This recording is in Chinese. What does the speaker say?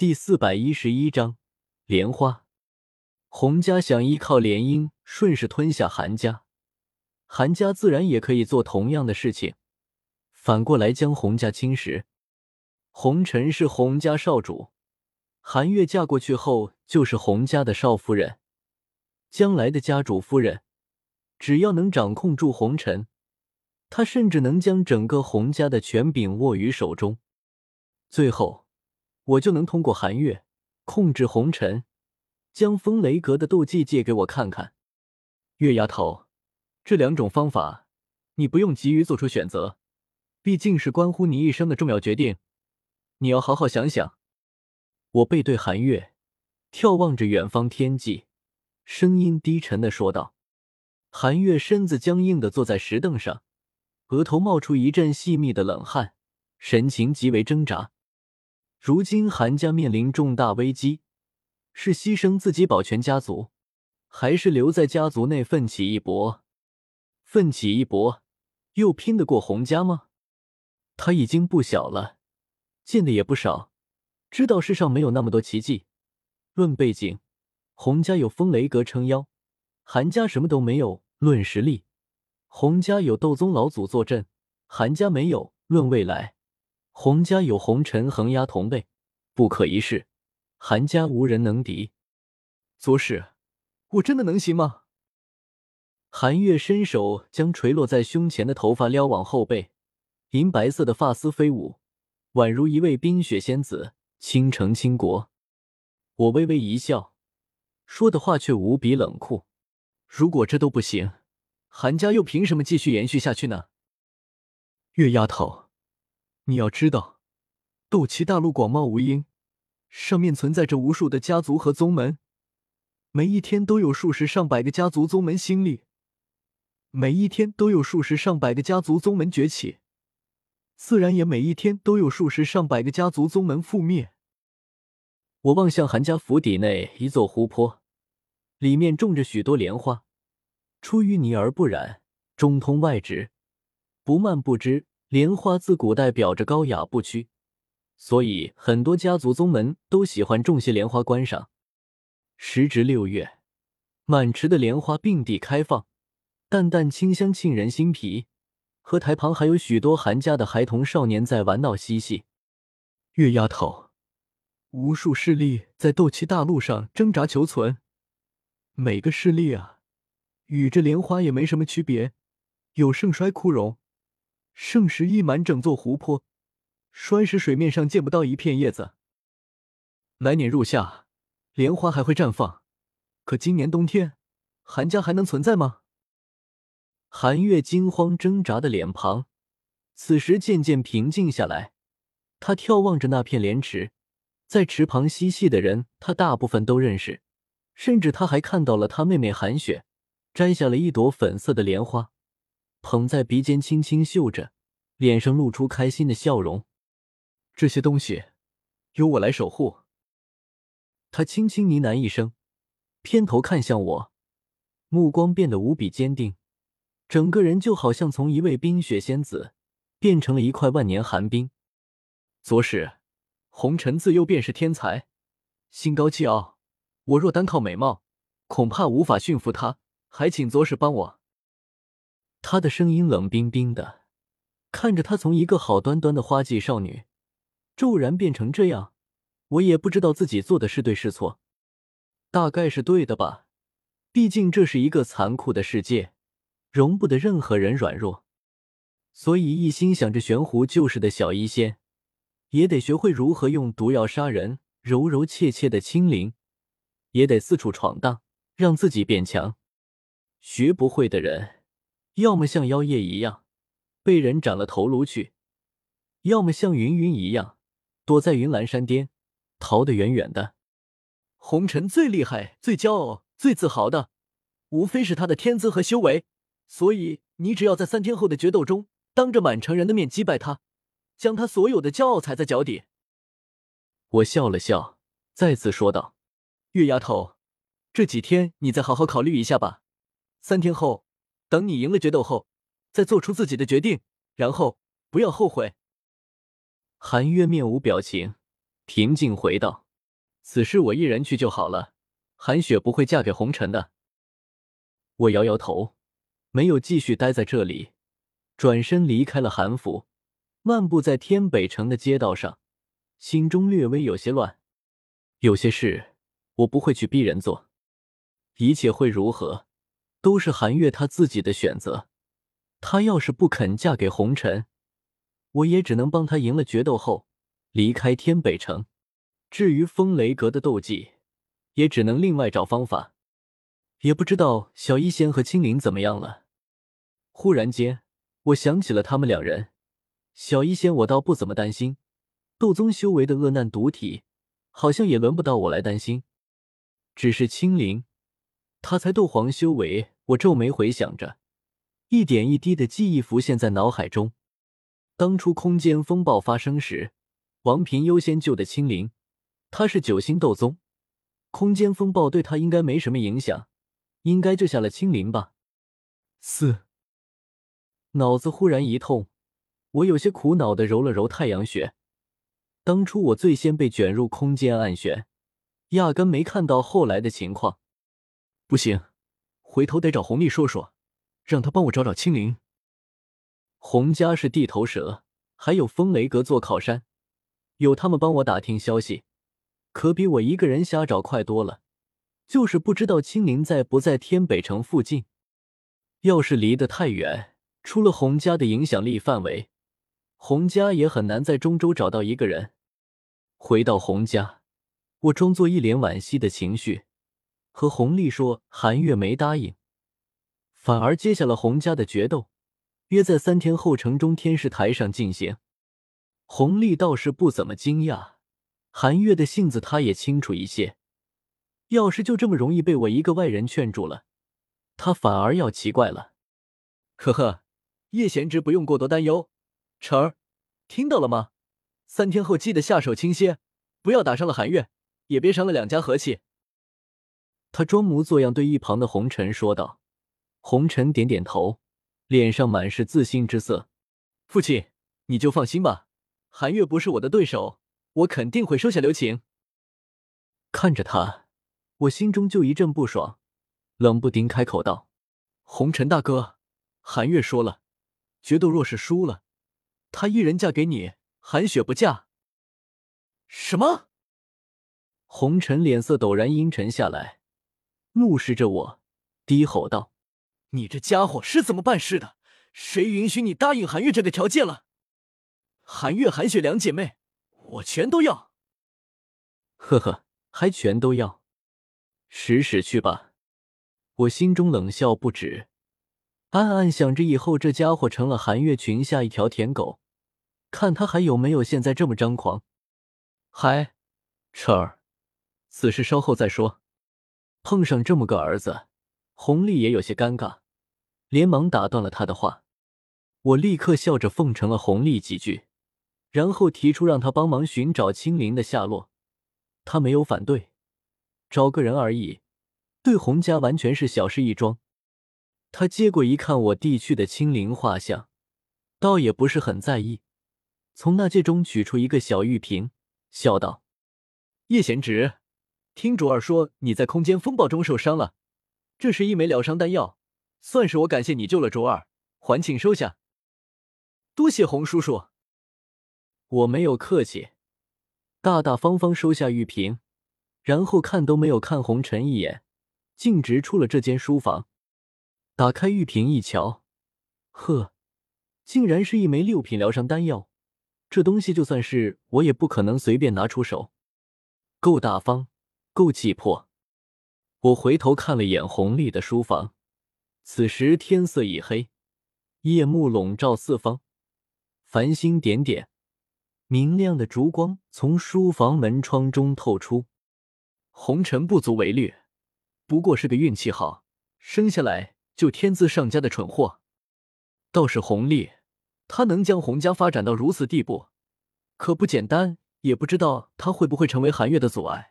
第四百一十一章莲花。洪家想依靠联姻顺势吞下韩家，韩家自然也可以做同样的事情，反过来将洪家侵蚀。红尘是洪家少主，韩月嫁过去后就是洪家的少夫人，将来的家主夫人。只要能掌控住红尘，他甚至能将整个洪家的权柄握于手中，最后。我就能通过寒月控制红尘，将风雷阁的斗技借给我看看。月丫头，这两种方法你不用急于做出选择，毕竟是关乎你一生的重要决定，你要好好想想。我背对寒月，眺望着远方天际，声音低沉的说道。寒月身子僵硬的坐在石凳上，额头冒出一阵细密的冷汗，神情极为挣扎。如今韩家面临重大危机，是牺牲自己保全家族，还是留在家族内奋起一搏？奋起一搏，又拼得过洪家吗？他已经不小了，见的也不少，知道世上没有那么多奇迹。论背景，洪家有风雷阁撑腰，韩家什么都没有。论实力，洪家有斗宗老祖坐镇，韩家没有。论未来。洪家有红尘横压同辈，不可一世；韩家无人能敌。左使，我真的能行吗？韩月伸手将垂落在胸前的头发撩往后背，银白色的发丝飞舞，宛如一位冰雪仙子倾城倾国。我微微一笑，说的话却无比冷酷。如果这都不行，韩家又凭什么继续延续下去呢？月丫头。你要知道，斗气大陆广袤无垠，上面存在着无数的家族和宗门，每一天都有数十上百个家族宗门兴立，每一天都有数十上百个家族宗门崛起，自然也每一天都有数十上百个家族宗门覆灭。我望向韩家府邸内一座湖泊，里面种着许多莲花，出淤泥而不染，中通外直，不蔓不枝。莲花自古代表着高雅不屈，所以很多家族宗门都喜欢种些莲花观赏。时值六月，满池的莲花并蒂开放，淡淡清香沁人心脾。荷台旁还有许多韩家的孩童少年在玩闹嬉戏。月丫头，无数势力在斗气大陆上挣扎求存，每个势力啊，与这莲花也没什么区别，有盛衰枯荣。盛时溢满整座湖泊，衰时水面上见不到一片叶子。来年入夏，莲花还会绽放，可今年冬天，韩家还能存在吗？韩月惊慌挣扎的脸庞，此时渐渐平静下来。他眺望着那片莲池，在池旁嬉戏的人，他大部分都认识，甚至他还看到了他妹妹韩雪摘下了一朵粉色的莲花。捧在鼻尖，轻轻嗅着，脸上露出开心的笑容。这些东西，由我来守护。他轻轻呢喃一声，偏头看向我，目光变得无比坚定，整个人就好像从一位冰雪仙子变成了一块万年寒冰。左使，红尘自幼便是天才，心高气傲，我若单靠美貌，恐怕无法驯服他，还请左使帮我。他的声音冷冰冰的，看着他从一个好端端的花季少女，骤然变成这样，我也不知道自己做的是对是错，大概是对的吧。毕竟这是一个残酷的世界，容不得任何人软弱，所以一心想着悬壶救世的小医仙，也得学会如何用毒药杀人，柔柔切切的清灵，也得四处闯荡，让自己变强。学不会的人。要么像妖夜一样被人斩了头颅去，要么像云云一样躲在云岚山巅，逃得远远的。红尘最厉害、最骄傲、最自豪的，无非是他的天资和修为。所以，你只要在三天后的决斗中，当着满城人的面击败他，将他所有的骄傲踩在脚底。我笑了笑，再次说道：“月丫头，这几天你再好好考虑一下吧。三天后。”等你赢了决斗后，再做出自己的决定，然后不要后悔。韩月面无表情，平静回道：“此事我一人去就好了，韩雪不会嫁给红尘的。我摇摇头，没有继续待在这里，转身离开了韩府，漫步在天北城的街道上，心中略微有些乱。有些事我不会去逼人做，一切会如何，都是韩月她自己的选择。她要是不肯嫁给红尘，我也只能帮她赢了决斗后离开天北城。至于风雷阁的斗技，也只能另外找方法。也不知道小医仙和青灵怎么样了。忽然间，我想起了他们两人。小医仙我倒不怎么担心，斗宗修为的恶难毒体，好像也轮不到我来担心。只是青灵，他才斗皇修为。我皱眉回想着，一点一滴的记忆浮现在脑海中。当初空间风暴发生时，王平优先救的青灵。他是九星斗宗，空间风暴对他应该没什么影响，应该救下了青灵吧。四，脑子忽然一痛，我有些苦恼的揉了揉太阳穴。当初我最先被卷入空间暗旋，压根没看到后来的情况。不行，回头得找红丽说说，让他帮我找找青灵。洪家是地头蛇，还有风雷阁做靠山，有他们帮我打听消息。可比我一个人瞎找快多了，就是不知道青灵在不在天北城附近。要是离得太远，出了洪家的影响力范围，洪家也很难在中州找到一个人。回到洪家，我装作一脸惋惜的情绪，和洪丽说韩月没答应，反而接下了洪家的决斗，约在三天后城中天视台上进行。洪丽倒是不怎么惊讶。韩月的性子，他也清楚一些。要是就这么容易被我一个外人劝住了，他反而要奇怪了。呵呵，叶贤侄不用过多担忧。晨儿，听到了吗？三天后记得下手轻些，不要打伤了韩月，也别伤了两家和气。他装模作样对一旁的红尘说道。红尘点点头，脸上满是自信之色。父亲，你就放心吧，韩月不是我的对手。我肯定会收下留情。看着他，我心中就一阵不爽，冷不丁开口道：“红尘大哥，韩月说了，决斗若是输了，他一人嫁给你，韩雪不嫁。”什么？红尘脸色陡然阴沉下来，怒视着我，低吼道：“你这家伙是怎么办事的？谁允许你答应韩月这个条件了？韩月、韩雪两姐妹。”我全都要，呵呵，还全都要，使使去吧！我心中冷笑不止，暗暗想着以后这家伙成了韩月群下一条舔狗，看他还有没有现在这么张狂。嗨，彻儿，此事稍后再说。碰上这么个儿子，红丽也有些尴尬，连忙打断了他的话。我立刻笑着奉承了红丽几句。然后提出让他帮忙寻找青灵的下落，他没有反对，找个人而已，对洪家完全是小事一桩。他接过一看我递去的青灵画像，倒也不是很在意，从那戒中取出一个小玉瓶，笑道：“叶贤侄，听卓儿说你在空间风暴中受伤了，这是一枚疗伤丹药，算是我感谢你救了卓儿，还请收下。多谢洪叔叔。”我没有客气，大大方方收下玉瓶，然后看都没有看红尘一眼，径直出了这间书房。打开玉瓶一瞧，呵，竟然是一枚六品疗伤丹药。这东西就算是我也不可能随便拿出手，够大方，够气魄。我回头看了眼红丽的书房，此时天色已黑，夜幕笼罩四方，繁星点点。明亮的烛光从书房门窗中透出，红尘不足为虑，不过是个运气好，生下来就天资上佳的蠢货。倒是红丽，她能将洪家发展到如此地步，可不简单。也不知道她会不会成为韩月的阻碍。